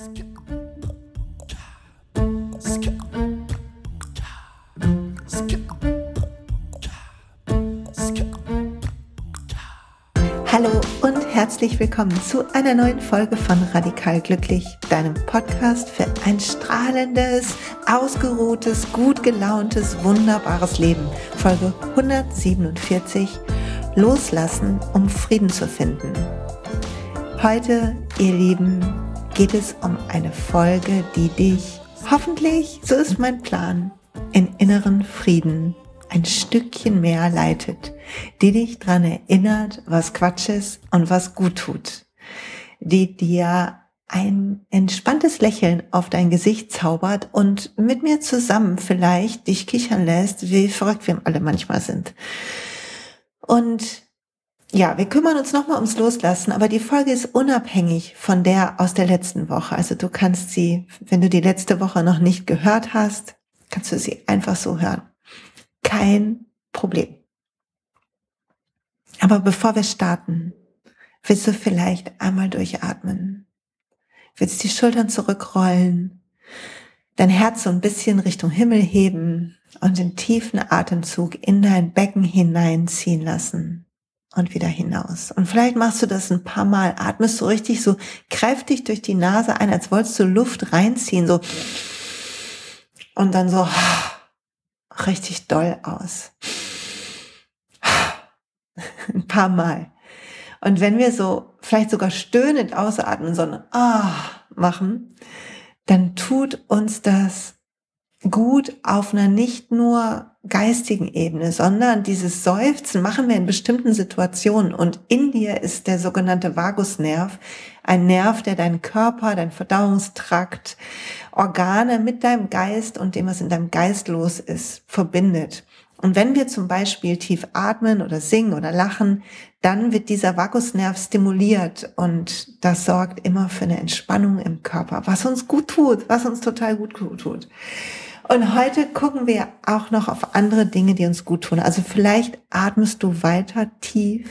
Hallo und herzlich willkommen zu einer neuen Folge von Radikal Glücklich, deinem Podcast für ein strahlendes, ausgeruhtes, gut gelauntes, wunderbares Leben. Folge 147 Loslassen, um Frieden zu finden. Heute, ihr Lieben, geht es um eine Folge, die dich hoffentlich, so ist mein Plan, in inneren Frieden ein Stückchen mehr leitet, die dich dran erinnert, was Quatsch ist und was gut tut, die dir ein entspanntes Lächeln auf dein Gesicht zaubert und mit mir zusammen vielleicht dich kichern lässt, wie verrückt wir alle manchmal sind. Und ja, wir kümmern uns nochmal ums Loslassen, aber die Folge ist unabhängig von der aus der letzten Woche. Also du kannst sie, wenn du die letzte Woche noch nicht gehört hast, kannst du sie einfach so hören. Kein Problem. Aber bevor wir starten, willst du vielleicht einmal durchatmen. Willst die Schultern zurückrollen, dein Herz so ein bisschen Richtung Himmel heben und den tiefen Atemzug in dein Becken hineinziehen lassen und wieder hinaus. Und vielleicht machst du das ein paar Mal, atmest du richtig so kräftig durch die Nase ein, als wolltest du Luft reinziehen, so. Und dann so richtig doll aus. ein paar Mal. Und wenn wir so vielleicht sogar stöhnend ausatmen, so ein Ah machen, dann tut uns das gut auf einer nicht nur geistigen Ebene, sondern dieses Seufzen machen wir in bestimmten Situationen. Und in dir ist der sogenannte Vagusnerv, ein Nerv, der deinen Körper, dein Verdauungstrakt, Organe mit deinem Geist und dem, was in deinem Geist los ist, verbindet. Und wenn wir zum Beispiel tief atmen oder singen oder lachen, dann wird dieser Vagusnerv stimuliert und das sorgt immer für eine Entspannung im Körper, was uns gut tut, was uns total gut tut. Und heute gucken wir auch noch auf andere Dinge, die uns gut tun. Also vielleicht atmest du weiter tief,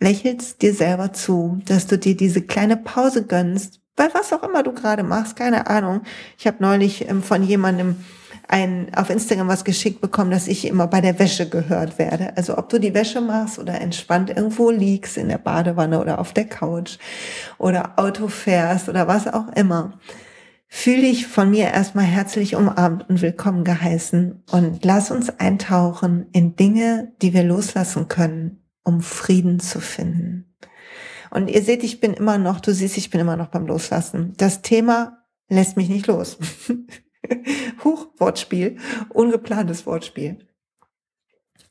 lächelst dir selber zu, dass du dir diese kleine Pause gönnst, bei was auch immer du gerade machst, keine Ahnung. Ich habe neulich ähm, von jemandem ein, auf Instagram was geschickt bekommen, dass ich immer bei der Wäsche gehört werde. Also ob du die Wäsche machst oder entspannt irgendwo liegst in der Badewanne oder auf der Couch oder Auto fährst oder was auch immer Fühl dich von mir erstmal herzlich umarmt und willkommen geheißen und lass uns eintauchen in Dinge, die wir loslassen können, um Frieden zu finden. Und ihr seht, ich bin immer noch, du siehst, ich bin immer noch beim Loslassen. Das Thema lässt mich nicht los. Huch, Wortspiel, ungeplantes Wortspiel.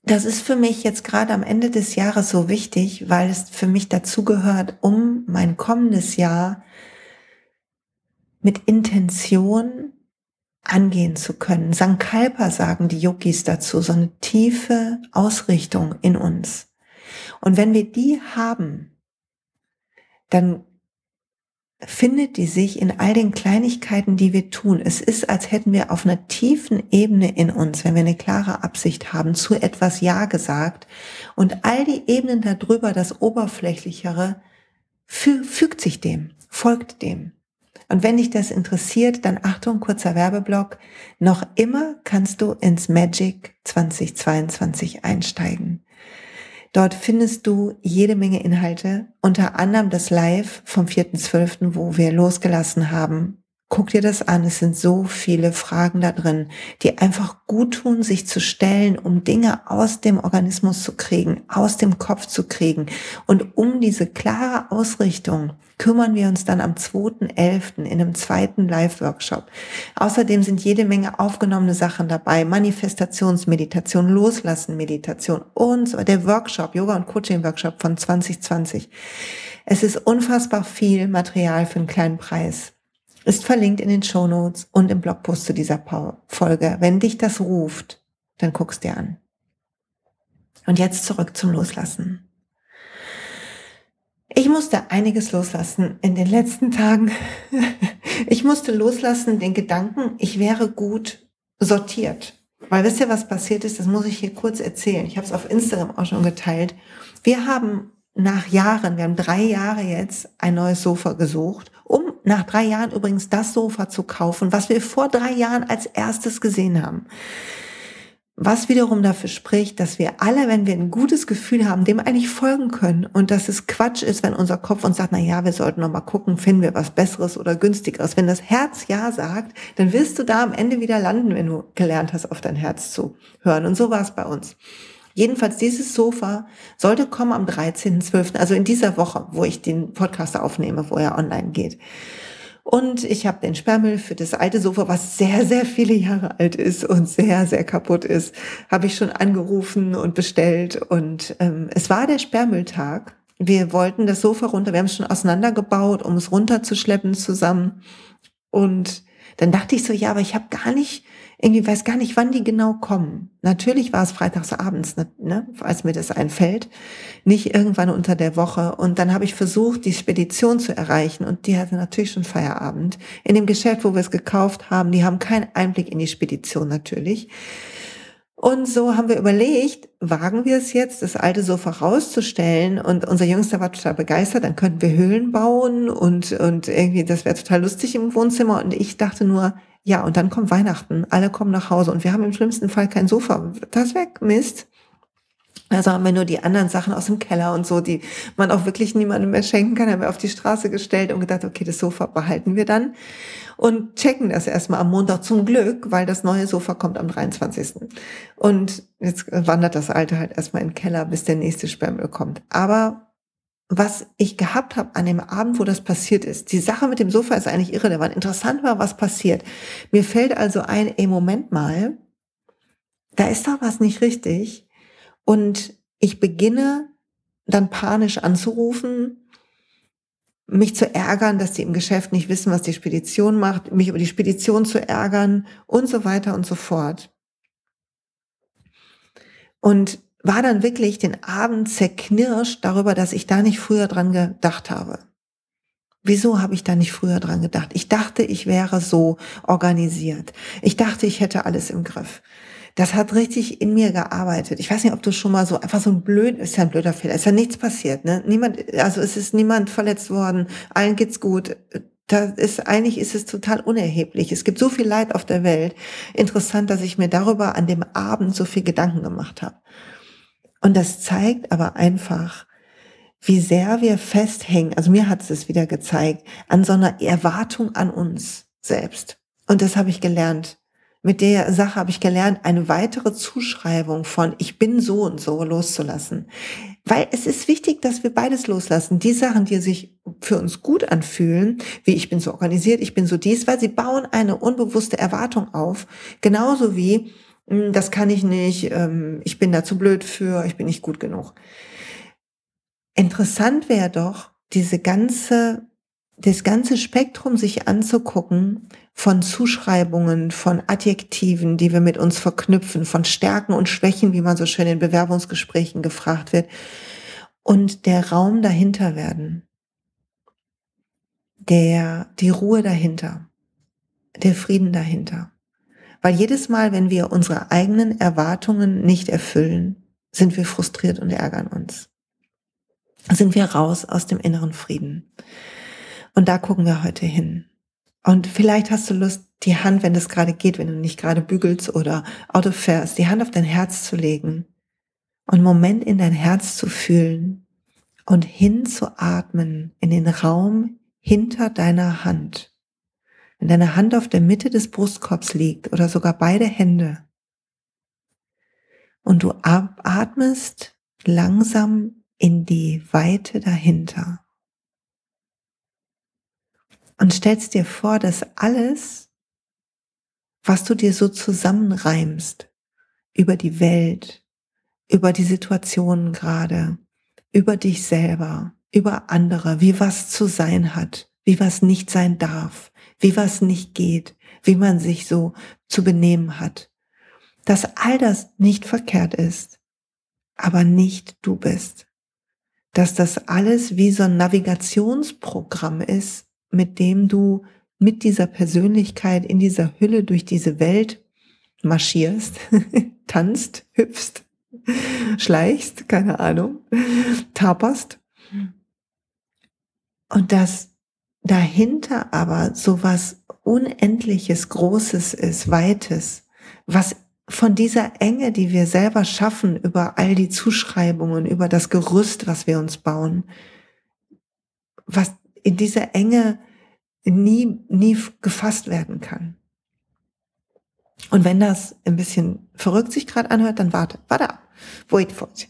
Das ist für mich jetzt gerade am Ende des Jahres so wichtig, weil es für mich dazugehört, um mein kommendes Jahr mit Intention angehen zu können. Sankalpa sagen die Yogis dazu, so eine tiefe Ausrichtung in uns. Und wenn wir die haben, dann findet die sich in all den Kleinigkeiten, die wir tun. Es ist, als hätten wir auf einer tiefen Ebene in uns, wenn wir eine klare Absicht haben, zu etwas Ja gesagt. Und all die Ebenen darüber, das Oberflächlichere, fügt sich dem, folgt dem. Und wenn dich das interessiert, dann Achtung, kurzer Werbeblock. Noch immer kannst du ins Magic 2022 einsteigen. Dort findest du jede Menge Inhalte, unter anderem das Live vom 4.12., wo wir losgelassen haben Guck dir das an. Es sind so viele Fragen da drin, die einfach gut tun, sich zu stellen, um Dinge aus dem Organismus zu kriegen, aus dem Kopf zu kriegen. Und um diese klare Ausrichtung kümmern wir uns dann am 2.11. in einem zweiten Live-Workshop. Außerdem sind jede Menge aufgenommene Sachen dabei. Manifestationsmeditation, Loslassen-Meditation und. Der Workshop, Yoga- und Coaching-Workshop von 2020. Es ist unfassbar viel Material für einen kleinen Preis ist verlinkt in den Show Notes und im Blogpost zu dieser Folge. Wenn dich das ruft, dann guckst dir an. Und jetzt zurück zum Loslassen. Ich musste einiges loslassen in den letzten Tagen. Ich musste loslassen den Gedanken, ich wäre gut sortiert. Weil wisst ihr, was passiert ist? Das muss ich hier kurz erzählen. Ich habe es auf Instagram auch schon geteilt. Wir haben nach Jahren, wir haben drei Jahre jetzt ein neues Sofa gesucht, nach drei Jahren übrigens das Sofa zu kaufen, was wir vor drei Jahren als erstes gesehen haben. Was wiederum dafür spricht, dass wir alle, wenn wir ein gutes Gefühl haben, dem eigentlich folgen können und dass es Quatsch ist, wenn unser Kopf uns sagt, na ja, wir sollten noch mal gucken, finden wir was Besseres oder Günstigeres. Wenn das Herz ja sagt, dann wirst du da am Ende wieder landen, wenn du gelernt hast, auf dein Herz zu hören. Und so war es bei uns. Jedenfalls dieses Sofa sollte kommen am 13.12., also in dieser Woche, wo ich den Podcast aufnehme, wo er online geht. Und ich habe den Sperrmüll für das alte Sofa, was sehr, sehr viele Jahre alt ist und sehr, sehr kaputt ist, habe ich schon angerufen und bestellt. Und ähm, es war der Sperrmülltag. Wir wollten das Sofa runter, wir haben es schon auseinandergebaut, um es runterzuschleppen zusammen. Und dann dachte ich so, ja, aber ich habe gar nicht irgendwie weiß gar nicht, wann die genau kommen. Natürlich war es freitags abends, ne, ne, als mir das einfällt, nicht irgendwann unter der Woche. Und dann habe ich versucht, die Spedition zu erreichen und die hatte natürlich schon Feierabend. In dem Geschäft, wo wir es gekauft haben, die haben keinen Einblick in die Spedition natürlich. Und so haben wir überlegt, wagen wir es jetzt, das alte Sofa rauszustellen? Und unser Jüngster war total begeistert, dann könnten wir Höhlen bauen und, und irgendwie, das wäre total lustig im Wohnzimmer. Und ich dachte nur, ja, und dann kommt Weihnachten, alle kommen nach Hause und wir haben im schlimmsten Fall kein Sofa. Das weg, Mist. Also haben wir nur die anderen Sachen aus dem Keller und so, die man auch wirklich niemandem mehr schenken kann, haben wir auf die Straße gestellt und gedacht, okay, das Sofa behalten wir dann und checken das erstmal am Montag zum Glück, weil das neue Sofa kommt am 23. Und jetzt wandert das alte halt erstmal in den Keller, bis der nächste Sperrmüll kommt. Aber was ich gehabt habe an dem Abend, wo das passiert ist. Die Sache mit dem Sofa ist eigentlich irrelevant. Interessant war, was passiert. Mir fällt also ein, ey, Moment mal, da ist doch was nicht richtig. Und ich beginne dann panisch anzurufen, mich zu ärgern, dass die im Geschäft nicht wissen, was die Spedition macht, mich über die Spedition zu ärgern und so weiter und so fort. Und war dann wirklich den Abend zerknirscht darüber, dass ich da nicht früher dran gedacht habe. Wieso habe ich da nicht früher dran gedacht? Ich dachte, ich wäre so organisiert. Ich dachte, ich hätte alles im Griff. Das hat richtig in mir gearbeitet. Ich weiß nicht, ob du schon mal so einfach so ein blöd, ist ja ein blöder Fehler, ist ja nichts passiert, ne? Niemand, also es ist niemand verletzt worden, allen geht's gut. Da ist, eigentlich ist es total unerheblich. Es gibt so viel Leid auf der Welt. Interessant, dass ich mir darüber an dem Abend so viel Gedanken gemacht habe. Und das zeigt aber einfach, wie sehr wir festhängen, also mir hat es wieder gezeigt, an so einer Erwartung an uns selbst. Und das habe ich gelernt. Mit der Sache habe ich gelernt, eine weitere Zuschreibung von ich bin so und so loszulassen. Weil es ist wichtig, dass wir beides loslassen. Die Sachen, die sich für uns gut anfühlen, wie ich bin so organisiert, ich bin so dies, weil sie bauen eine unbewusste Erwartung auf. Genauso wie das kann ich nicht, ähm, ich bin da zu blöd für, ich bin nicht gut genug. Interessant wäre doch, diese ganze, das ganze Spektrum sich anzugucken von Zuschreibungen, von Adjektiven, die wir mit uns verknüpfen, von Stärken und Schwächen, wie man so schön in Bewerbungsgesprächen gefragt wird, und der Raum dahinter werden, der, die Ruhe dahinter, der Frieden dahinter. Weil jedes Mal, wenn wir unsere eigenen Erwartungen nicht erfüllen, sind wir frustriert und ärgern uns. Sind wir raus aus dem inneren Frieden. Und da gucken wir heute hin. Und vielleicht hast du Lust, die Hand, wenn das gerade geht, wenn du nicht gerade bügelst oder Auto fährst, die Hand auf dein Herz zu legen und einen Moment in dein Herz zu fühlen und hinzuatmen in den Raum hinter deiner Hand wenn deine Hand auf der Mitte des Brustkorbs liegt oder sogar beide Hände und du atmest langsam in die Weite dahinter. Und stellst dir vor, dass alles, was du dir so zusammenreimst über die Welt, über die Situationen gerade, über dich selber, über andere, wie was zu sein hat, wie was nicht sein darf, wie was nicht geht, wie man sich so zu benehmen hat. Dass all das nicht verkehrt ist, aber nicht du bist. Dass das alles wie so ein Navigationsprogramm ist, mit dem du mit dieser Persönlichkeit in dieser Hülle durch diese Welt marschierst, tanzt, hüpfst, schleichst, keine Ahnung, taperst. Und dass dahinter aber so was Unendliches, Großes ist, Weites, was von dieser Enge, die wir selber schaffen, über all die Zuschreibungen, über das Gerüst, was wir uns bauen, was in dieser Enge nie, nie gefasst werden kann. Und wenn das ein bisschen verrückt sich gerade anhört, dann warte, warte ab. Wait for it.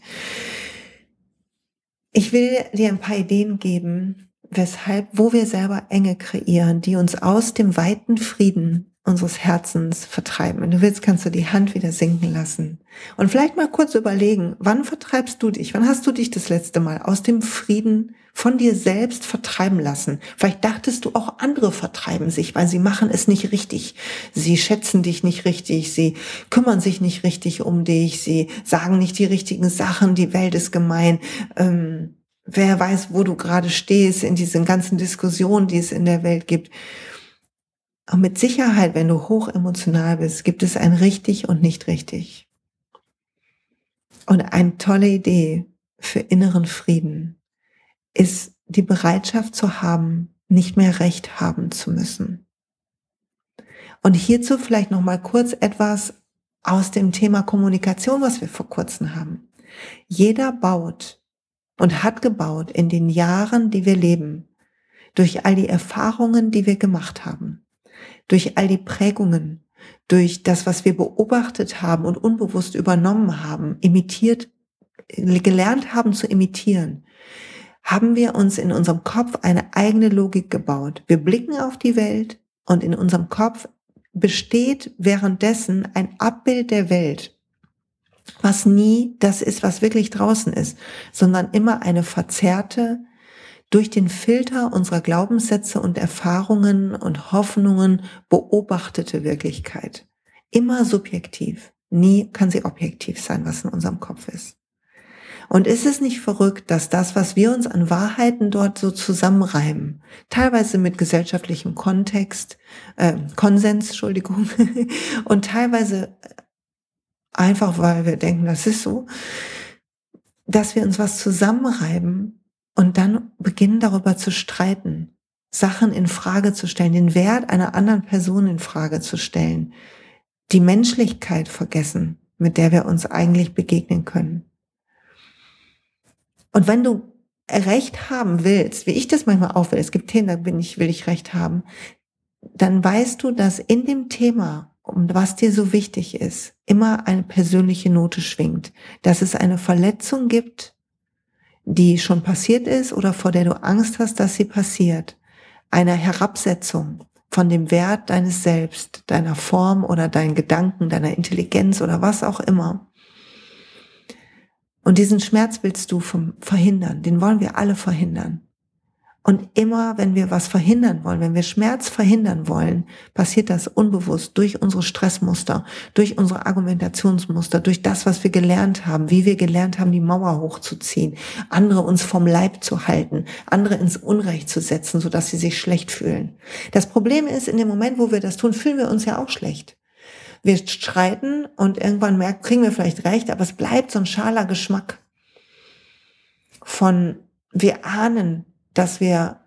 Ich will dir ein paar Ideen geben, weshalb, wo wir selber Enge kreieren, die uns aus dem weiten Frieden unseres Herzens vertreiben. Wenn du willst, kannst du die Hand wieder sinken lassen. Und vielleicht mal kurz überlegen, wann vertreibst du dich? Wann hast du dich das letzte Mal aus dem Frieden von dir selbst vertreiben lassen? Vielleicht dachtest du auch andere vertreiben sich, weil sie machen es nicht richtig. Sie schätzen dich nicht richtig. Sie kümmern sich nicht richtig um dich. Sie sagen nicht die richtigen Sachen. Die Welt ist gemein. Ähm, wer weiß, wo du gerade stehst in diesen ganzen Diskussionen, die es in der Welt gibt. Und mit Sicherheit, wenn du hoch emotional bist, gibt es ein richtig und nicht richtig. Und eine tolle Idee für inneren Frieden ist die Bereitschaft zu haben, nicht mehr Recht haben zu müssen. Und hierzu vielleicht noch mal kurz etwas aus dem Thema Kommunikation, was wir vor kurzem haben. Jeder baut und hat gebaut in den Jahren, die wir leben, durch all die Erfahrungen, die wir gemacht haben durch all die Prägungen, durch das, was wir beobachtet haben und unbewusst übernommen haben, imitiert, gelernt haben zu imitieren, haben wir uns in unserem Kopf eine eigene Logik gebaut. Wir blicken auf die Welt und in unserem Kopf besteht währenddessen ein Abbild der Welt, was nie das ist, was wirklich draußen ist, sondern immer eine verzerrte, durch den Filter unserer Glaubenssätze und Erfahrungen und Hoffnungen beobachtete Wirklichkeit. Immer subjektiv. Nie kann sie objektiv sein, was in unserem Kopf ist. Und ist es nicht verrückt, dass das, was wir uns an Wahrheiten dort so zusammenreimen, teilweise mit gesellschaftlichem Kontext, äh, Konsens, Entschuldigung, und teilweise einfach, weil wir denken, das ist so, dass wir uns was zusammenreiben, und dann beginnen darüber zu streiten, Sachen in Frage zu stellen, den Wert einer anderen Person in Frage zu stellen, die Menschlichkeit vergessen, mit der wir uns eigentlich begegnen können. Und wenn du Recht haben willst, wie ich das manchmal auch will, es gibt Themen, da bin ich, will ich Recht haben, dann weißt du, dass in dem Thema, um was dir so wichtig ist, immer eine persönliche Note schwingt, dass es eine Verletzung gibt, die schon passiert ist oder vor der du Angst hast, dass sie passiert. Eine Herabsetzung von dem Wert deines Selbst, deiner Form oder deinen Gedanken, deiner Intelligenz oder was auch immer. Und diesen Schmerz willst du vom verhindern. Den wollen wir alle verhindern. Und immer, wenn wir was verhindern wollen, wenn wir Schmerz verhindern wollen, passiert das unbewusst durch unsere Stressmuster, durch unsere Argumentationsmuster, durch das, was wir gelernt haben, wie wir gelernt haben, die Mauer hochzuziehen, andere uns vom Leib zu halten, andere ins Unrecht zu setzen, sodass sie sich schlecht fühlen. Das Problem ist, in dem Moment, wo wir das tun, fühlen wir uns ja auch schlecht. Wir streiten und irgendwann merken, kriegen wir vielleicht recht, aber es bleibt so ein schaler Geschmack von, wir ahnen, dass wir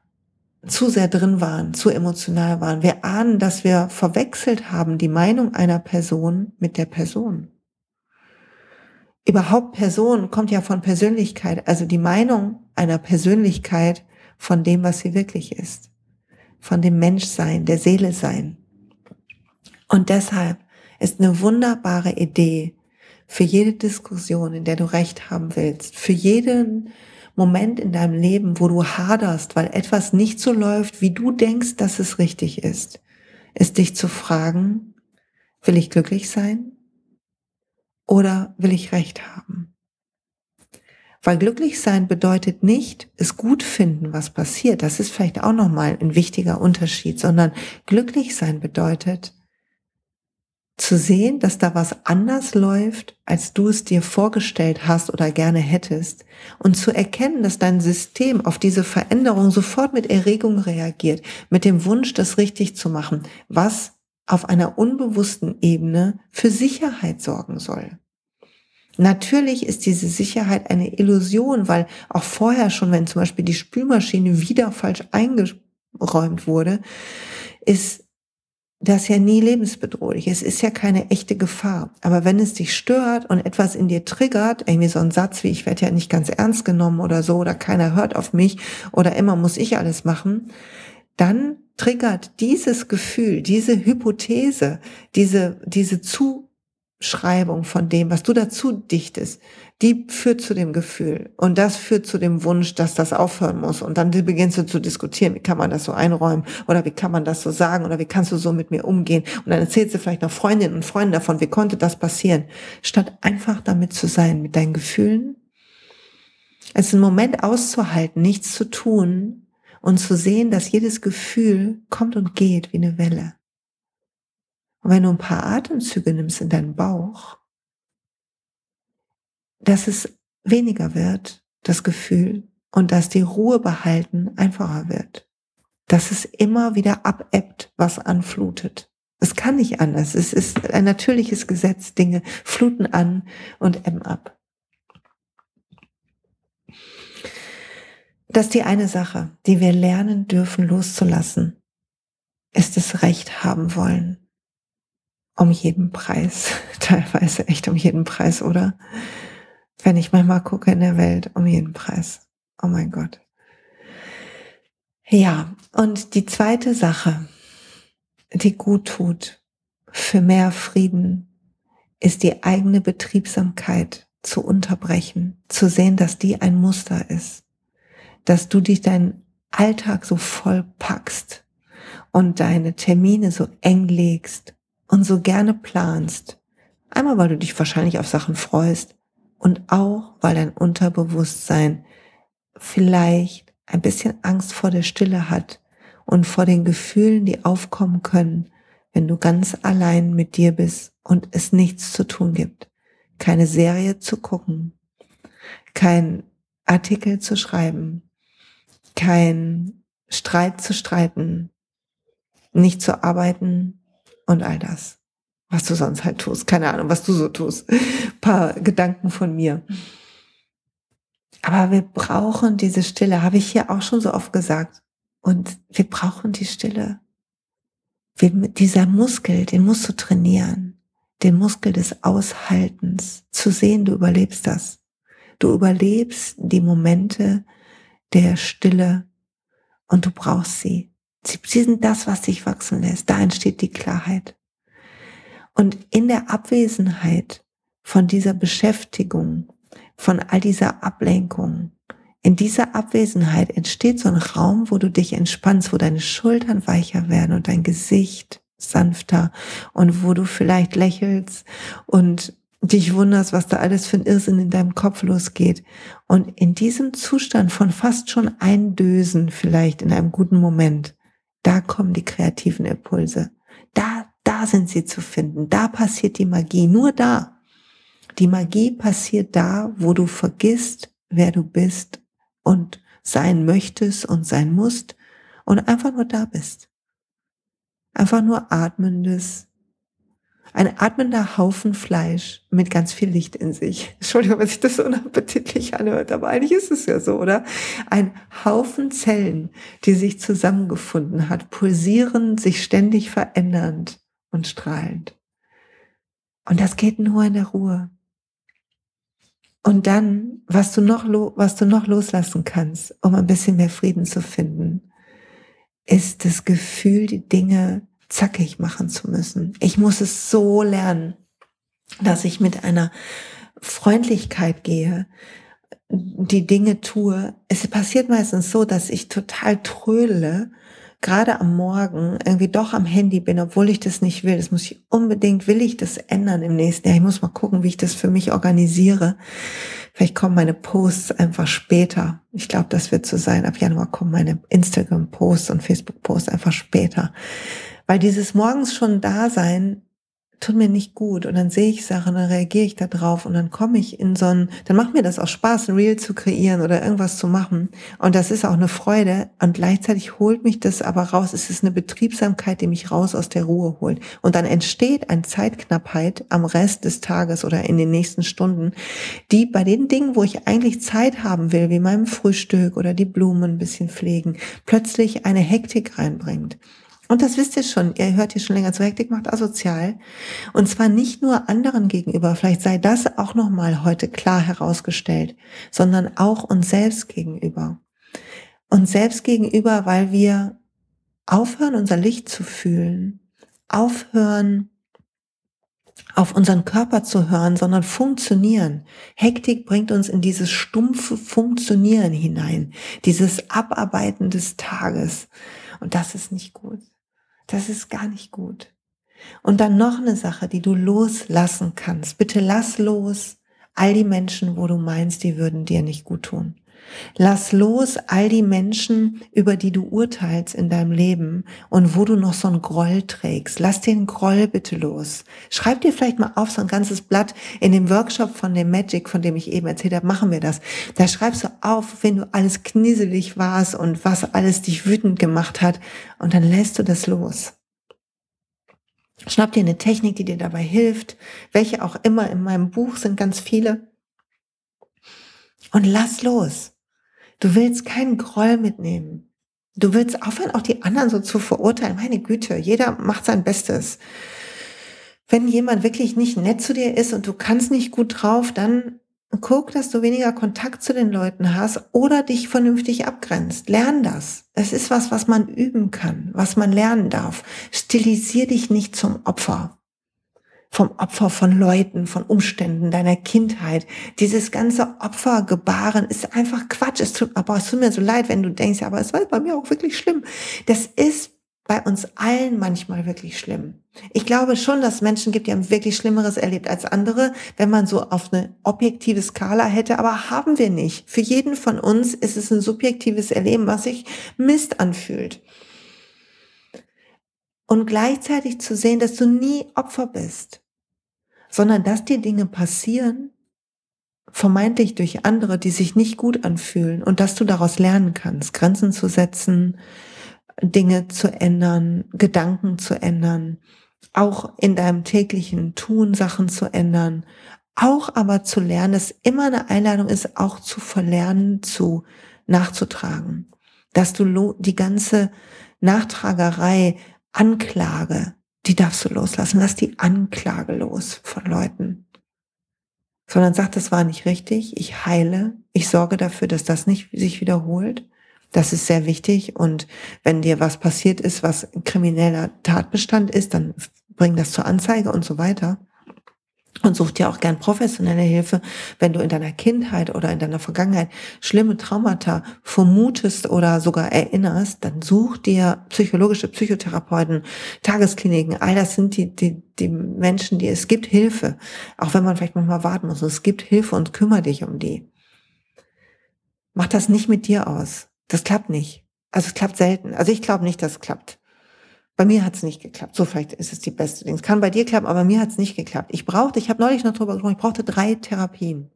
zu sehr drin waren, zu emotional waren. Wir ahnen, dass wir verwechselt haben die Meinung einer Person mit der Person. Überhaupt Person kommt ja von Persönlichkeit, also die Meinung einer Persönlichkeit von dem, was sie wirklich ist, von dem Menschsein, der Seele sein. Und deshalb ist eine wunderbare Idee für jede Diskussion, in der du Recht haben willst, für jeden Moment in deinem Leben, wo du haderst, weil etwas nicht so läuft, wie du denkst, dass es richtig ist, ist dich zu fragen, will ich glücklich sein oder will ich Recht haben? Weil glücklich sein bedeutet nicht, es gut finden, was passiert. Das ist vielleicht auch nochmal ein wichtiger Unterschied, sondern glücklich sein bedeutet, zu sehen, dass da was anders läuft, als du es dir vorgestellt hast oder gerne hättest und zu erkennen, dass dein System auf diese Veränderung sofort mit Erregung reagiert, mit dem Wunsch, das richtig zu machen, was auf einer unbewussten Ebene für Sicherheit sorgen soll. Natürlich ist diese Sicherheit eine Illusion, weil auch vorher schon, wenn zum Beispiel die Spülmaschine wieder falsch eingeräumt wurde, ist das ja nie lebensbedrohlich. Es ist ja keine echte Gefahr. Aber wenn es dich stört und etwas in dir triggert, irgendwie so ein Satz wie ich werde ja nicht ganz ernst genommen oder so oder keiner hört auf mich oder immer muss ich alles machen, dann triggert dieses Gefühl, diese Hypothese, diese, diese Zuschreibung von dem, was du dazu dichtest, die führt zu dem Gefühl. Und das führt zu dem Wunsch, dass das aufhören muss. Und dann beginnst du zu diskutieren, wie kann man das so einräumen? Oder wie kann man das so sagen? Oder wie kannst du so mit mir umgehen? Und dann erzählst du vielleicht noch Freundinnen und Freunden davon, wie konnte das passieren? Statt einfach damit zu sein, mit deinen Gefühlen, es einen Moment auszuhalten, nichts zu tun und zu sehen, dass jedes Gefühl kommt und geht wie eine Welle. Und wenn du ein paar Atemzüge nimmst in deinen Bauch, dass es weniger wird, das Gefühl, und dass die Ruhe behalten einfacher wird. Dass es immer wieder abebbt, was anflutet. Es kann nicht anders. Es ist ein natürliches Gesetz. Dinge fluten an und ebben ab. Das ist die eine Sache, die wir lernen dürfen loszulassen, ist das Recht haben wollen. Um jeden Preis. Teilweise echt um jeden Preis, oder? Wenn ich manchmal gucke in der Welt, um jeden Preis. Oh mein Gott. Ja, und die zweite Sache, die gut tut für mehr Frieden, ist die eigene Betriebsamkeit zu unterbrechen, zu sehen, dass die ein Muster ist, dass du dich deinen Alltag so voll packst und deine Termine so eng legst und so gerne planst. Einmal, weil du dich wahrscheinlich auf Sachen freust, und auch, weil dein Unterbewusstsein vielleicht ein bisschen Angst vor der Stille hat und vor den Gefühlen, die aufkommen können, wenn du ganz allein mit dir bist und es nichts zu tun gibt. Keine Serie zu gucken, kein Artikel zu schreiben, kein Streit zu streiten, nicht zu arbeiten und all das was du sonst halt tust. Keine Ahnung, was du so tust. Ein paar Gedanken von mir. Aber wir brauchen diese Stille, habe ich hier auch schon so oft gesagt. Und wir brauchen die Stille. Wir, dieser Muskel, den musst du trainieren. Den Muskel des Aushaltens. Zu sehen, du überlebst das. Du überlebst die Momente der Stille und du brauchst sie. Sie sind das, was dich wachsen lässt. Da entsteht die Klarheit. Und in der Abwesenheit von dieser Beschäftigung, von all dieser Ablenkung, in dieser Abwesenheit entsteht so ein Raum, wo du dich entspannst, wo deine Schultern weicher werden und dein Gesicht sanfter und wo du vielleicht lächelst und dich wunderst, was da alles für ein Irrsinn in deinem Kopf losgeht. Und in diesem Zustand von fast schon Eindösen vielleicht in einem guten Moment, da kommen die kreativen Impulse. Da da sind sie zu finden. Da passiert die Magie. Nur da. Die Magie passiert da, wo du vergisst, wer du bist und sein möchtest und sein musst und einfach nur da bist. Einfach nur atmendes, ein atmender Haufen Fleisch mit ganz viel Licht in sich. Entschuldigung, wenn sich das so unappetitlich anhört, aber eigentlich ist es ja so, oder? Ein Haufen Zellen, die sich zusammengefunden hat, pulsierend, sich ständig verändernd und strahlend. Und das geht nur in der Ruhe. Und dann, was du noch, was du noch loslassen kannst, um ein bisschen mehr Frieden zu finden, ist das Gefühl, die Dinge zackig machen zu müssen. Ich muss es so lernen, dass ich mit einer Freundlichkeit gehe, die Dinge tue. Es passiert meistens so, dass ich total trödele gerade am Morgen irgendwie doch am Handy bin, obwohl ich das nicht will. Das muss ich unbedingt, will ich das ändern im nächsten Jahr. Ich muss mal gucken, wie ich das für mich organisiere. Vielleicht kommen meine Posts einfach später. Ich glaube, das wird so sein. Ab Januar kommen meine Instagram-Posts und Facebook-Posts einfach später. Weil dieses morgens schon da sein tut mir nicht gut. Und dann sehe ich Sachen, dann reagiere ich da drauf und dann komme ich in so ein, dann macht mir das auch Spaß, ein Reel zu kreieren oder irgendwas zu machen. Und das ist auch eine Freude. Und gleichzeitig holt mich das aber raus, es ist eine Betriebsamkeit, die mich raus aus der Ruhe holt. Und dann entsteht eine Zeitknappheit am Rest des Tages oder in den nächsten Stunden, die bei den Dingen, wo ich eigentlich Zeit haben will, wie meinem Frühstück oder die Blumen ein bisschen pflegen, plötzlich eine Hektik reinbringt. Und das wisst ihr schon, ihr hört hier schon länger zu, Hektik macht asozial. Und zwar nicht nur anderen gegenüber, vielleicht sei das auch nochmal heute klar herausgestellt, sondern auch uns selbst gegenüber. Uns selbst gegenüber, weil wir aufhören, unser Licht zu fühlen, aufhören, auf unseren Körper zu hören, sondern funktionieren. Hektik bringt uns in dieses stumpfe Funktionieren hinein, dieses Abarbeiten des Tages. Und das ist nicht gut. Das ist gar nicht gut. Und dann noch eine Sache, die du loslassen kannst. Bitte lass los all die Menschen, wo du meinst, die würden dir nicht gut tun. Lass los all die Menschen, über die du urteilst in deinem Leben und wo du noch so einen Groll trägst. Lass den Groll bitte los. Schreib dir vielleicht mal auf so ein ganzes Blatt in dem Workshop von dem Magic, von dem ich eben erzählt habe, machen wir das. Da schreibst du auf, wenn du alles knieselig warst und was alles dich wütend gemacht hat und dann lässt du das los. Schnapp dir eine Technik, die dir dabei hilft, welche auch immer in meinem Buch sind ganz viele. Und lass los. Du willst keinen Groll mitnehmen. Du willst aufhören, auch die anderen so zu verurteilen. Meine Güte, jeder macht sein Bestes. Wenn jemand wirklich nicht nett zu dir ist und du kannst nicht gut drauf, dann guck, dass du weniger Kontakt zu den Leuten hast oder dich vernünftig abgrenzt. Lern das. Es ist was, was man üben kann, was man lernen darf. Stilisier dich nicht zum Opfer vom Opfer von Leuten, von Umständen deiner Kindheit. Dieses ganze Opfergebaren ist einfach Quatsch. Es tut, aber es tut mir so leid, wenn du denkst, aber es war bei mir auch wirklich schlimm. Das ist bei uns allen manchmal wirklich schlimm. Ich glaube schon, dass Menschen gibt, die haben wirklich Schlimmeres erlebt als andere, wenn man so auf eine objektive Skala hätte, aber haben wir nicht. Für jeden von uns ist es ein subjektives Erleben, was sich Mist anfühlt. Und gleichzeitig zu sehen, dass du nie Opfer bist sondern dass die Dinge passieren, vermeintlich durch andere, die sich nicht gut anfühlen und dass du daraus lernen kannst, Grenzen zu setzen, Dinge zu ändern, Gedanken zu ändern, auch in deinem täglichen Tun Sachen zu ändern, auch aber zu lernen, dass immer eine Einladung ist, auch zu verlernen, zu nachzutragen, dass du die ganze Nachtragerei, Anklage, die darfst du loslassen. Lass die Anklage los von Leuten. Sondern sag, das war nicht richtig. Ich heile. Ich sorge dafür, dass das nicht sich wiederholt. Das ist sehr wichtig. Und wenn dir was passiert ist, was krimineller Tatbestand ist, dann bring das zur Anzeige und so weiter und such dir auch gern professionelle Hilfe, wenn du in deiner Kindheit oder in deiner Vergangenheit schlimme Traumata vermutest oder sogar erinnerst, dann such dir psychologische Psychotherapeuten, Tageskliniken, all das sind die, die, die Menschen, die es gibt Hilfe, auch wenn man vielleicht manchmal warten muss. Es gibt Hilfe und kümmere dich um die. Mach das nicht mit dir aus. Das klappt nicht. Also es klappt selten. Also ich glaube nicht, dass es klappt. Bei mir hat es nicht geklappt. So, vielleicht ist es die beste Ding. Es kann bei dir klappen, aber bei mir hat es nicht geklappt. Ich brauchte, ich habe neulich noch drüber gesprochen, ich brauchte drei Therapien.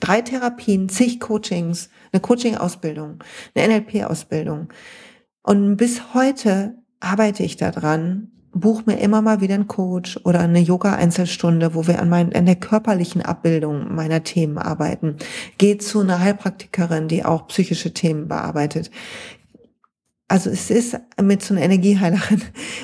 Drei Therapien, zig Coachings, eine Coaching-Ausbildung, eine NLP-Ausbildung. Und bis heute arbeite ich daran, buche mir immer mal wieder einen Coach oder eine Yoga-Einzelstunde, wo wir an, mein, an der körperlichen Abbildung meiner Themen arbeiten. Gehe zu einer Heilpraktikerin, die auch psychische Themen bearbeitet also es ist mit so einer Energieheilerin,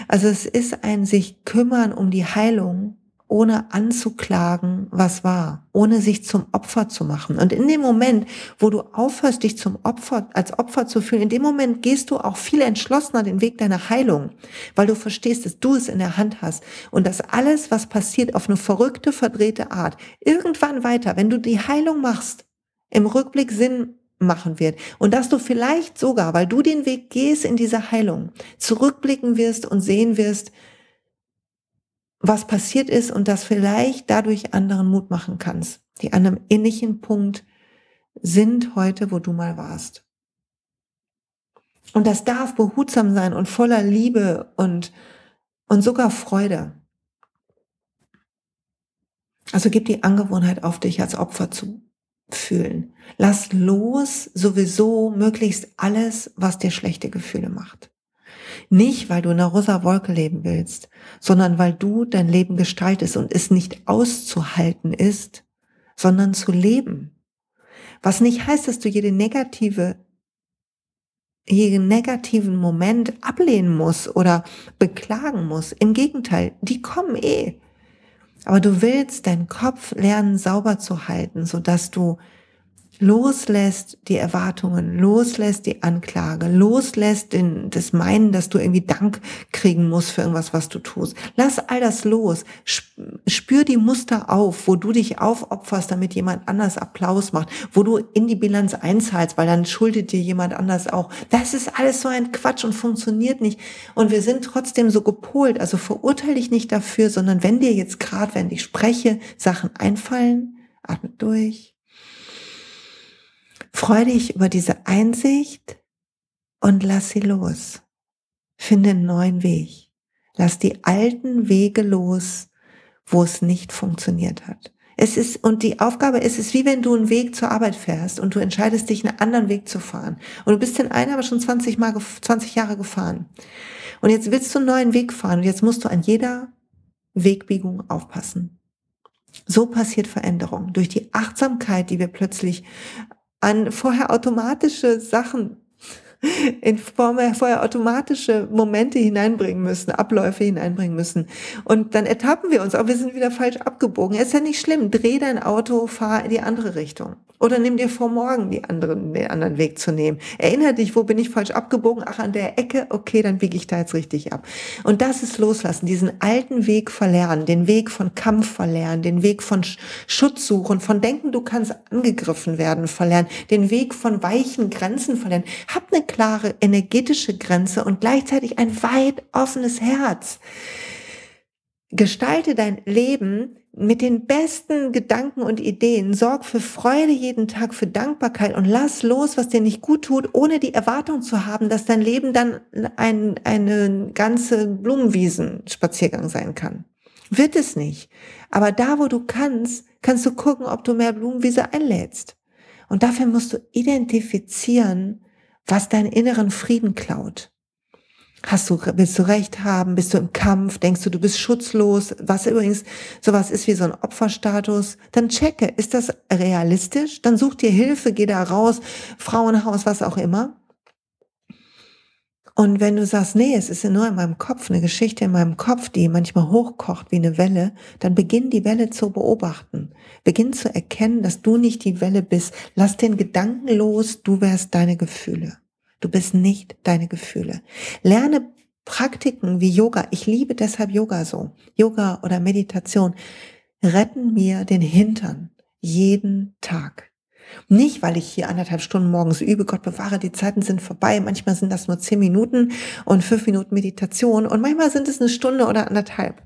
also es ist ein sich kümmern um die Heilung, ohne anzuklagen, was war, ohne sich zum Opfer zu machen. Und in dem Moment, wo du aufhörst, dich zum Opfer, als Opfer zu fühlen, in dem Moment gehst du auch viel entschlossener den Weg deiner Heilung, weil du verstehst, dass du es in der Hand hast und dass alles, was passiert, auf eine verrückte, verdrehte Art, irgendwann weiter, wenn du die Heilung machst, im Rückblick Sinn machen wird. Und dass du vielleicht sogar, weil du den Weg gehst in diese Heilung, zurückblicken wirst und sehen wirst, was passiert ist und dass vielleicht dadurch anderen Mut machen kannst, die an einem ähnlichen Punkt sind heute, wo du mal warst. Und das darf behutsam sein und voller Liebe und, und sogar Freude. Also gib die Angewohnheit auf dich als Opfer zu fühlen. Lass los sowieso möglichst alles, was dir schlechte Gefühle macht. Nicht, weil du in einer rosa Wolke leben willst, sondern weil du dein Leben gestaltest und es nicht auszuhalten ist, sondern zu leben. Was nicht heißt, dass du jede negative, jeden negativen Moment ablehnen musst oder beklagen musst. Im Gegenteil, die kommen eh. Aber du willst deinen Kopf lernen sauber zu halten, sodass du loslässt die Erwartungen, loslässt die Anklage, loslässt den, das Meinen, dass du irgendwie Dank kriegen musst für irgendwas, was du tust. Lass all das los. Spür die Muster auf, wo du dich aufopferst, damit jemand anders Applaus macht, wo du in die Bilanz einzahlst, weil dann schuldet dir jemand anders auch. Das ist alles so ein Quatsch und funktioniert nicht. Und wir sind trotzdem so gepolt. Also verurteile dich nicht dafür, sondern wenn dir jetzt gerade, wenn ich spreche, Sachen einfallen, atme durch Freu dich über diese Einsicht und lass sie los. Finde einen neuen Weg. Lass die alten Wege los, wo es nicht funktioniert hat. Es ist, und die Aufgabe ist, es ist wie wenn du einen Weg zur Arbeit fährst und du entscheidest dich, einen anderen Weg zu fahren. Und du bist den einen aber schon 20 Mal, 20 Jahre gefahren. Und jetzt willst du einen neuen Weg fahren und jetzt musst du an jeder Wegbiegung aufpassen. So passiert Veränderung. Durch die Achtsamkeit, die wir plötzlich an vorher automatische Sachen in Form vorher automatische Momente hineinbringen müssen, Abläufe hineinbringen müssen. Und dann ertappen wir uns, auch wir sind wieder falsch abgebogen. Ist ja nicht schlimm. Dreh dein Auto, fahr in die andere Richtung. Oder nimm dir vor, morgen die anderen, den anderen Weg zu nehmen. Erinner dich, wo bin ich falsch abgebogen? Ach, an der Ecke. Okay, dann biege ich da jetzt richtig ab. Und das ist loslassen, diesen alten Weg verlernen, den Weg von Kampf verlernen, den Weg von Schutz suchen, von denken, du kannst angegriffen werden verlernen, den Weg von weichen Grenzen verlernen. Hab eine klare energetische Grenze und gleichzeitig ein weit offenes Herz. Gestalte dein Leben mit den besten Gedanken und Ideen. Sorg für Freude jeden Tag, für Dankbarkeit und lass los, was dir nicht gut tut, ohne die Erwartung zu haben, dass dein Leben dann ein, eine ganze Blumenwiesen-Spaziergang sein kann. Wird es nicht. Aber da, wo du kannst, kannst du gucken, ob du mehr Blumenwiese einlädst. Und dafür musst du identifizieren, was deinen inneren Frieden klaut. Hast du, willst du Recht haben? Bist du im Kampf? Denkst du, du bist schutzlos? Was übrigens sowas ist wie so ein Opferstatus? Dann checke, ist das realistisch? Dann such dir Hilfe, geh da raus, Frauenhaus, was auch immer. Und wenn du sagst, nee, es ist nur in meinem Kopf, eine Geschichte in meinem Kopf, die manchmal hochkocht wie eine Welle, dann beginn die Welle zu beobachten. Beginn zu erkennen, dass du nicht die Welle bist. Lass den Gedanken los, du wärst deine Gefühle. Du bist nicht deine Gefühle. Lerne Praktiken wie Yoga. Ich liebe deshalb Yoga so. Yoga oder Meditation retten mir den Hintern jeden Tag. Nicht, weil ich hier anderthalb Stunden morgens übe, Gott bewahre, die Zeiten sind vorbei. Manchmal sind das nur zehn Minuten und fünf Minuten Meditation und manchmal sind es eine Stunde oder anderthalb.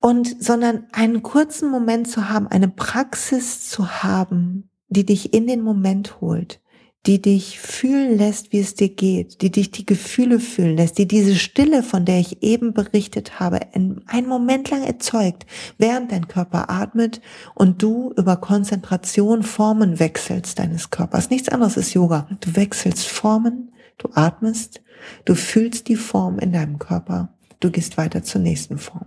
Und, sondern einen kurzen Moment zu haben, eine Praxis zu haben, die dich in den Moment holt, die dich fühlen lässt, wie es dir geht, die dich die Gefühle fühlen lässt, die diese Stille, von der ich eben berichtet habe, einen Moment lang erzeugt, während dein Körper atmet und du über Konzentration Formen wechselst deines Körpers. Nichts anderes ist Yoga. Du wechselst Formen, du atmest, du fühlst die Form in deinem Körper, du gehst weiter zur nächsten Form.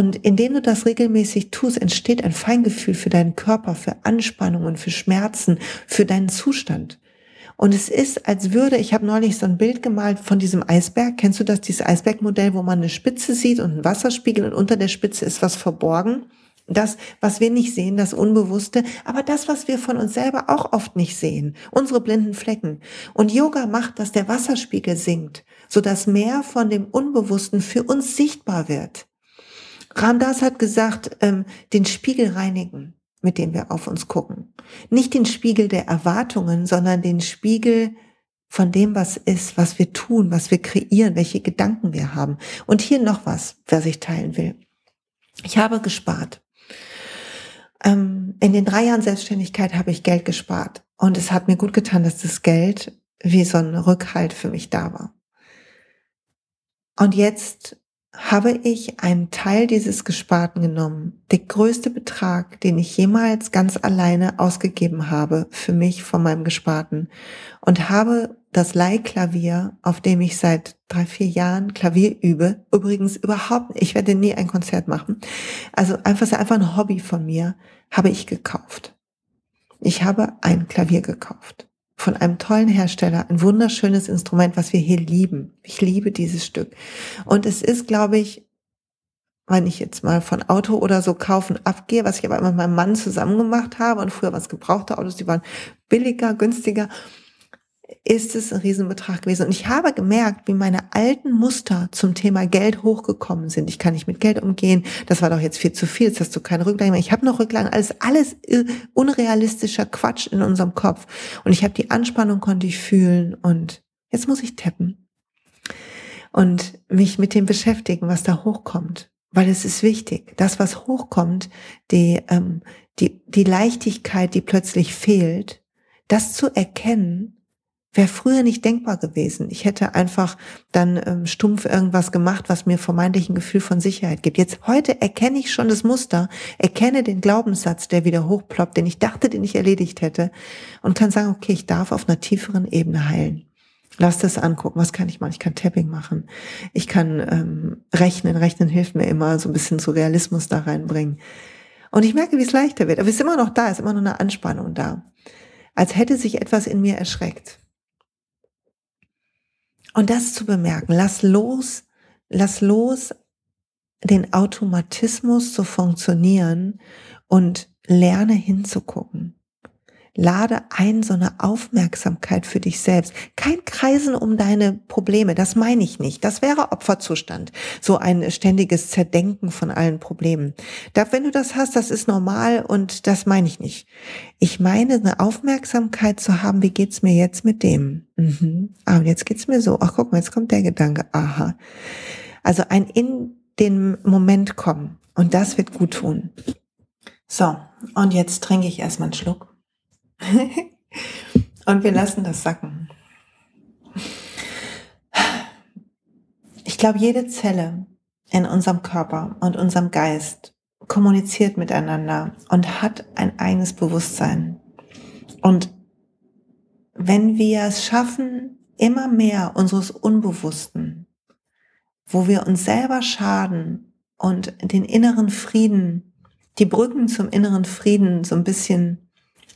Und indem du das regelmäßig tust, entsteht ein Feingefühl für deinen Körper, für Anspannungen, für Schmerzen, für deinen Zustand. Und es ist, als würde, ich habe neulich so ein Bild gemalt von diesem Eisberg. Kennst du das, dieses Eisbergmodell, wo man eine Spitze sieht und einen Wasserspiegel und unter der Spitze ist was verborgen? Das, was wir nicht sehen, das Unbewusste, aber das, was wir von uns selber auch oft nicht sehen, unsere blinden Flecken. Und Yoga macht, dass der Wasserspiegel sinkt, sodass mehr von dem Unbewussten für uns sichtbar wird. Ramdas hat gesagt, ähm, den Spiegel reinigen, mit dem wir auf uns gucken. Nicht den Spiegel der Erwartungen, sondern den Spiegel von dem, was ist, was wir tun, was wir kreieren, welche Gedanken wir haben. Und hier noch was, was ich teilen will. Ich habe gespart. Ähm, in den drei Jahren Selbstständigkeit habe ich Geld gespart. Und es hat mir gut getan, dass das Geld wie so ein Rückhalt für mich da war. Und jetzt habe ich einen Teil dieses Gesparten genommen, der größte Betrag, den ich jemals ganz alleine ausgegeben habe für mich von meinem Gesparten. Und habe das Leihklavier, auf dem ich seit drei, vier Jahren Klavier übe, übrigens überhaupt, ich werde nie ein Konzert machen, also einfach, einfach ein Hobby von mir, habe ich gekauft. Ich habe ein Klavier gekauft von einem tollen Hersteller, ein wunderschönes Instrument, was wir hier lieben. Ich liebe dieses Stück. Und es ist, glaube ich, wenn ich jetzt mal von Auto oder so kaufen abgehe, was ich aber immer mit meinem Mann zusammen gemacht habe und früher was gebrauchte Autos, die waren billiger, günstiger ist es ein Riesenbetrag gewesen. Und ich habe gemerkt, wie meine alten Muster zum Thema Geld hochgekommen sind. Ich kann nicht mit Geld umgehen. Das war doch jetzt viel zu viel. Jetzt hast du keine Rücklagen mehr. Ich habe noch Rücklagen. Alles, alles unrealistischer Quatsch in unserem Kopf. Und ich habe die Anspannung konnte ich fühlen. Und jetzt muss ich tappen. Und mich mit dem beschäftigen, was da hochkommt. Weil es ist wichtig. Das, was hochkommt, die, ähm, die, die Leichtigkeit, die plötzlich fehlt, das zu erkennen Wäre früher nicht denkbar gewesen. Ich hätte einfach dann ähm, stumpf irgendwas gemacht, was mir vermeintlich ein Gefühl von Sicherheit gibt. Jetzt heute erkenne ich schon das Muster, erkenne den Glaubenssatz, der wieder hochploppt, den ich dachte, den ich erledigt hätte und kann sagen, okay, ich darf auf einer tieferen Ebene heilen. Lass das angucken. Was kann ich machen? Ich kann Tapping machen. Ich kann ähm, rechnen. Rechnen hilft mir immer, so ein bisschen zu Realismus da reinbringen. Und ich merke, wie es leichter wird. Aber es ist immer noch da, es ist immer noch eine Anspannung da. Als hätte sich etwas in mir erschreckt. Und das zu bemerken, lass los, lass los, den Automatismus zu funktionieren und lerne hinzugucken. Lade ein so eine Aufmerksamkeit für dich selbst. Kein Kreisen um deine Probleme, das meine ich nicht. Das wäre Opferzustand. So ein ständiges Zerdenken von allen Problemen. Da, wenn du das hast, das ist normal und das meine ich nicht. Ich meine, eine Aufmerksamkeit zu haben, wie geht's mir jetzt mit dem? Mhm. Ah, und jetzt geht's mir so. Ach, guck mal, jetzt kommt der Gedanke. Aha. Also ein in den Moment kommen. Und das wird gut tun. So, und jetzt trinke ich erstmal einen Schluck. Und wir lassen das sacken. Ich glaube, jede Zelle in unserem Körper und unserem Geist kommuniziert miteinander und hat ein eigenes Bewusstsein. Und wenn wir es schaffen, immer mehr unseres Unbewussten, wo wir uns selber schaden und den inneren Frieden, die Brücken zum inneren Frieden so ein bisschen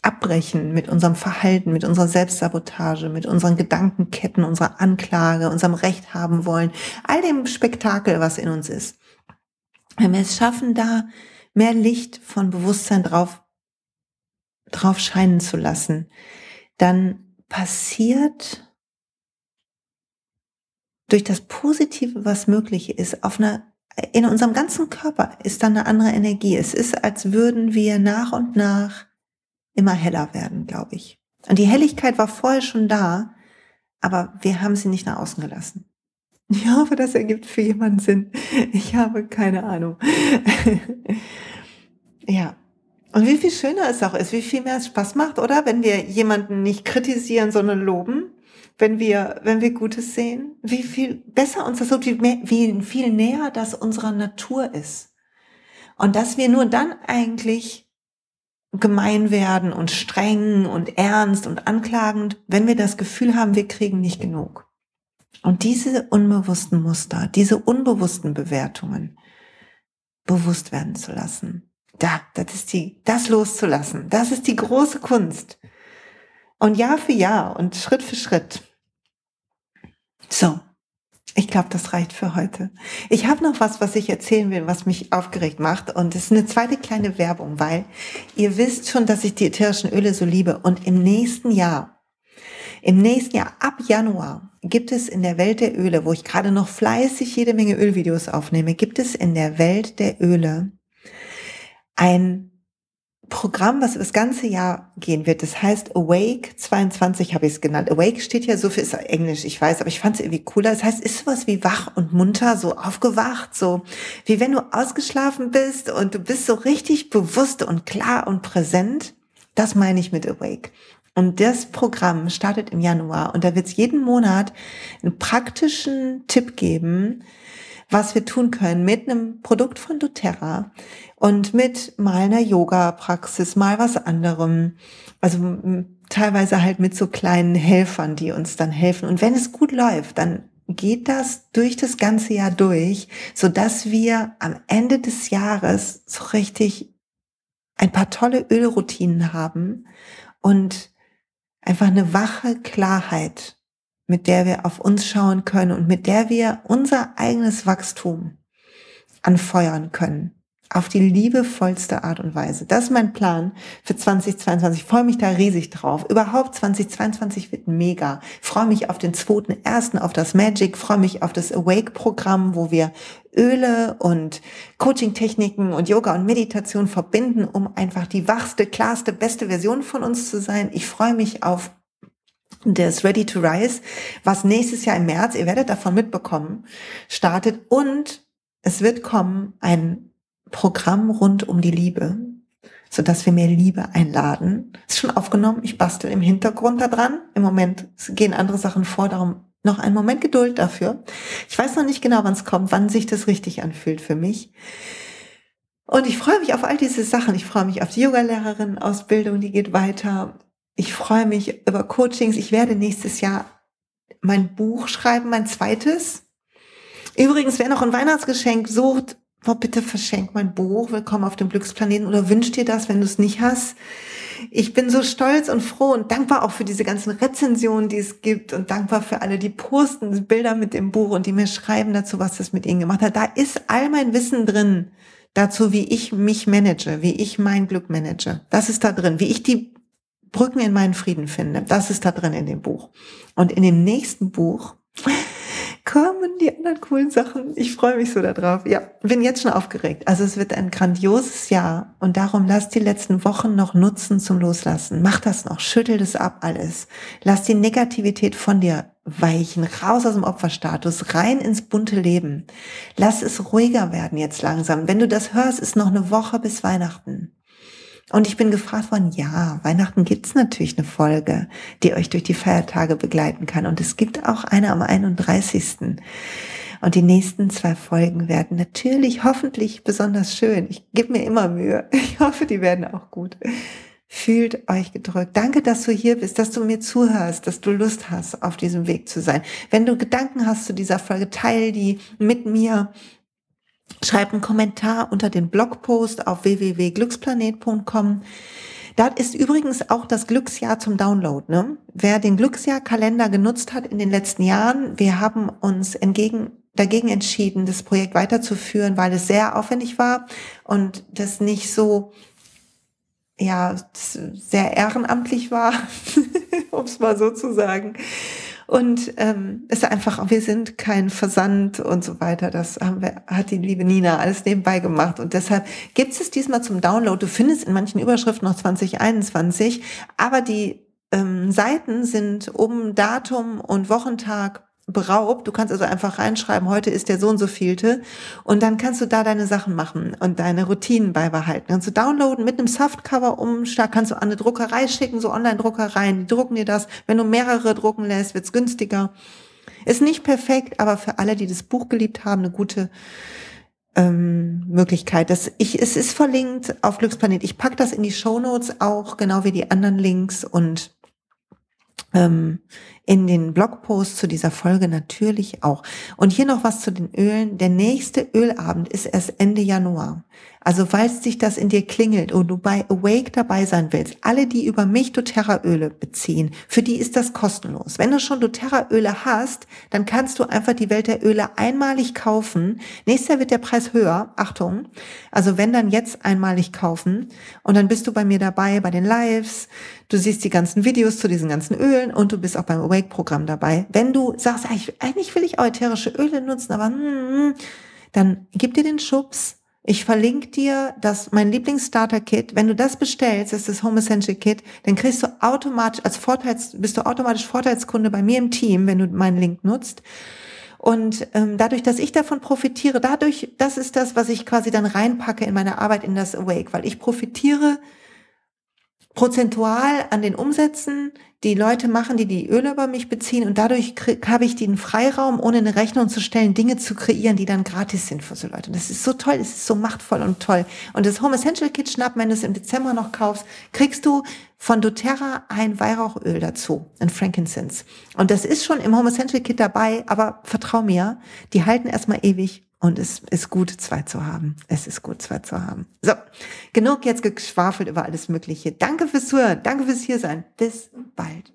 abbrechen mit unserem Verhalten, mit unserer Selbstsabotage, mit unseren Gedankenketten, unserer Anklage, unserem Recht haben wollen, all dem Spektakel, was in uns ist. Wenn wir es schaffen, da mehr Licht von Bewusstsein drauf, drauf scheinen zu lassen, dann passiert durch das Positive, was möglich ist, auf einer in unserem ganzen Körper ist dann eine andere Energie. Es ist, als würden wir nach und nach immer heller werden, glaube ich. Und die Helligkeit war vorher schon da, aber wir haben sie nicht nach außen gelassen. Ich hoffe, das ergibt für jemanden Sinn. Ich habe keine Ahnung. ja. Und wie viel schöner es auch ist, wie viel mehr es Spaß macht, oder? Wenn wir jemanden nicht kritisieren, sondern loben. Wenn wir, wenn wir Gutes sehen. Wie viel besser uns das tut, wie, mehr, wie viel näher das unserer Natur ist. Und dass wir nur dann eigentlich gemein werden und streng und ernst und anklagend, wenn wir das Gefühl haben, wir kriegen nicht genug. Und diese unbewussten Muster, diese unbewussten Bewertungen bewusst werden zu lassen. Da, das ist die, das loszulassen. Das ist die große Kunst. Und Jahr für Jahr und Schritt für Schritt. So. Ich glaube, das reicht für heute. Ich habe noch was, was ich erzählen will, was mich aufgeregt macht. Und es ist eine zweite kleine Werbung, weil ihr wisst schon, dass ich die ätherischen Öle so liebe. Und im nächsten Jahr, im nächsten Jahr, ab Januar, gibt es in der Welt der Öle, wo ich gerade noch fleißig jede Menge Ölvideos aufnehme, gibt es in der Welt der Öle ein Programm, was das ganze Jahr gehen wird. Das heißt Awake 22 habe ich es genannt. Awake steht ja so für ist Englisch, ich weiß, aber ich fand es irgendwie cooler. Das heißt, ist sowas wie wach und munter, so aufgewacht, so wie wenn du ausgeschlafen bist und du bist so richtig bewusst und klar und präsent. Das meine ich mit Awake. Und das Programm startet im Januar und da wird es jeden Monat einen praktischen Tipp geben, was wir tun können mit einem Produkt von doTERRA und mit mal einer Yoga-Praxis, mal was anderem. Also teilweise halt mit so kleinen Helfern, die uns dann helfen. Und wenn es gut läuft, dann geht das durch das ganze Jahr durch, so dass wir am Ende des Jahres so richtig ein paar tolle Ölroutinen haben und einfach eine wache Klarheit, mit der wir auf uns schauen können und mit der wir unser eigenes Wachstum anfeuern können auf die liebevollste Art und Weise. Das ist mein Plan für 2022. Ich freue mich da riesig drauf. Überhaupt 2022 wird mega. Ich freue mich auf den zweiten ersten, auf das Magic, ich freue mich auf das Awake-Programm, wo wir Öle und Coaching-Techniken und Yoga und Meditation verbinden, um einfach die wachste, klarste, beste Version von uns zu sein. Ich freue mich auf das Ready to Rise, was nächstes Jahr im März, ihr werdet davon mitbekommen, startet und es wird kommen ein Programm rund um die Liebe, so dass wir mehr Liebe einladen. Ist schon aufgenommen. Ich bastel im Hintergrund da dran. Im Moment gehen andere Sachen vor, darum noch einen Moment Geduld dafür. Ich weiß noch nicht genau, wann es kommt, wann sich das richtig anfühlt für mich. Und ich freue mich auf all diese Sachen. Ich freue mich auf die Yogalehrerin-Ausbildung, die geht weiter. Ich freue mich über Coachings. Ich werde nächstes Jahr mein Buch schreiben, mein zweites. Übrigens, wer noch ein Weihnachtsgeschenk sucht, oh, bitte verschenk mein Buch, Willkommen auf dem Glücksplaneten oder wünsch dir das, wenn du es nicht hast. Ich bin so stolz und froh und dankbar auch für diese ganzen Rezensionen, die es gibt und dankbar für alle, die posten Bilder mit dem Buch und die mir schreiben dazu, was das mit ihnen gemacht hat. Da ist all mein Wissen drin dazu, wie ich mich manage, wie ich mein Glück manage. Das ist da drin, wie ich die Brücken in meinen Frieden finde. Das ist da drin in dem Buch. Und in dem nächsten Buch kommen die anderen coolen Sachen. Ich freue mich so darauf. Ja, bin jetzt schon aufgeregt. Also es wird ein grandioses Jahr und darum lass die letzten Wochen noch nutzen zum Loslassen. Mach das noch, schüttel das ab alles. Lass die Negativität von dir weichen, raus aus dem Opferstatus, rein ins bunte Leben. Lass es ruhiger werden jetzt langsam. Wenn du das hörst, ist noch eine Woche bis Weihnachten. Und ich bin gefragt worden, ja, Weihnachten gibt's natürlich eine Folge, die euch durch die Feiertage begleiten kann. Und es gibt auch eine am 31. Und die nächsten zwei Folgen werden natürlich hoffentlich besonders schön. Ich gebe mir immer Mühe. Ich hoffe, die werden auch gut. Fühlt euch gedrückt. Danke, dass du hier bist, dass du mir zuhörst, dass du Lust hast, auf diesem Weg zu sein. Wenn du Gedanken hast zu dieser Folge, teil die mit mir Schreib einen Kommentar unter den Blogpost auf www.glücksplanet.com. Da ist übrigens auch das Glücksjahr zum Download. Ne? Wer den Glücksjahr-Kalender genutzt hat in den letzten Jahren, wir haben uns entgegen, dagegen entschieden, das Projekt weiterzuführen, weil es sehr aufwendig war und das nicht so, ja, sehr ehrenamtlich war, um es mal so zu sagen. Und ähm, ist einfach, wir sind kein Versand und so weiter. Das haben wir, hat die liebe Nina alles nebenbei gemacht. Und deshalb gibt es diesmal zum Download. Du findest in manchen Überschriften noch 2021, aber die ähm, Seiten sind oben Datum und Wochentag beraubt. Du kannst also einfach reinschreiben, heute ist der so und so vielte und dann kannst du da deine Sachen machen und deine Routinen beibehalten. Kannst du downloaden mit einem Softcover umschlag, kannst du an eine Druckerei schicken, so Online-Druckereien, die drucken dir das. Wenn du mehrere drucken lässt, wird's günstiger. Ist nicht perfekt, aber für alle, die das Buch geliebt haben, eine gute ähm, Möglichkeit. Das, ich, es ist verlinkt auf Glücksplanet. Ich pack das in die Show Notes auch, genau wie die anderen Links und ähm, in den Blogpost zu dieser Folge natürlich auch. Und hier noch was zu den Ölen. Der nächste Ölabend ist erst Ende Januar. Also falls sich das in dir klingelt und du bei Awake dabei sein willst, alle, die über mich doTERRA-Öle beziehen, für die ist das kostenlos. Wenn du schon doTERRA-Öle hast, dann kannst du einfach die Welt der Öle einmalig kaufen. Nächstes Jahr wird der Preis höher, Achtung. Also wenn dann jetzt einmalig kaufen und dann bist du bei mir dabei bei den Lives, du siehst die ganzen Videos zu diesen ganzen Ölen und du bist auch beim Awake-Programm dabei. Wenn du sagst, eigentlich will ich ätherische Öle nutzen, aber hm, dann gib dir den Schubs, ich verlinke dir das, mein Lieblings-Starter-Kit. Wenn du das bestellst, das ist das Home Essential Kit, dann kriegst du automatisch als Vorteils, bist du automatisch Vorteilskunde bei mir im Team, wenn du meinen Link nutzt. Und ähm, dadurch, dass ich davon profitiere, dadurch, das ist das, was ich quasi dann reinpacke in meine Arbeit in das Awake, weil ich profitiere prozentual an den Umsätzen die Leute machen, die die Öle über mich beziehen und dadurch habe ich den Freiraum, ohne eine Rechnung zu stellen, Dinge zu kreieren, die dann gratis sind für so Leute. Und das ist so toll, das ist so machtvoll und toll. Und das Home Essential Kit schnappen, wenn du es im Dezember noch kaufst, kriegst du von doTERRA ein Weihrauchöl dazu, ein Frankincense. Und das ist schon im Home Essential Kit dabei, aber vertrau mir, die halten erstmal ewig und es ist gut, zwei zu haben. Es ist gut, zwei zu haben. So, genug jetzt geschwafelt über alles Mögliche. Danke fürs Zuhören. Danke fürs Hiersein. Bis bald.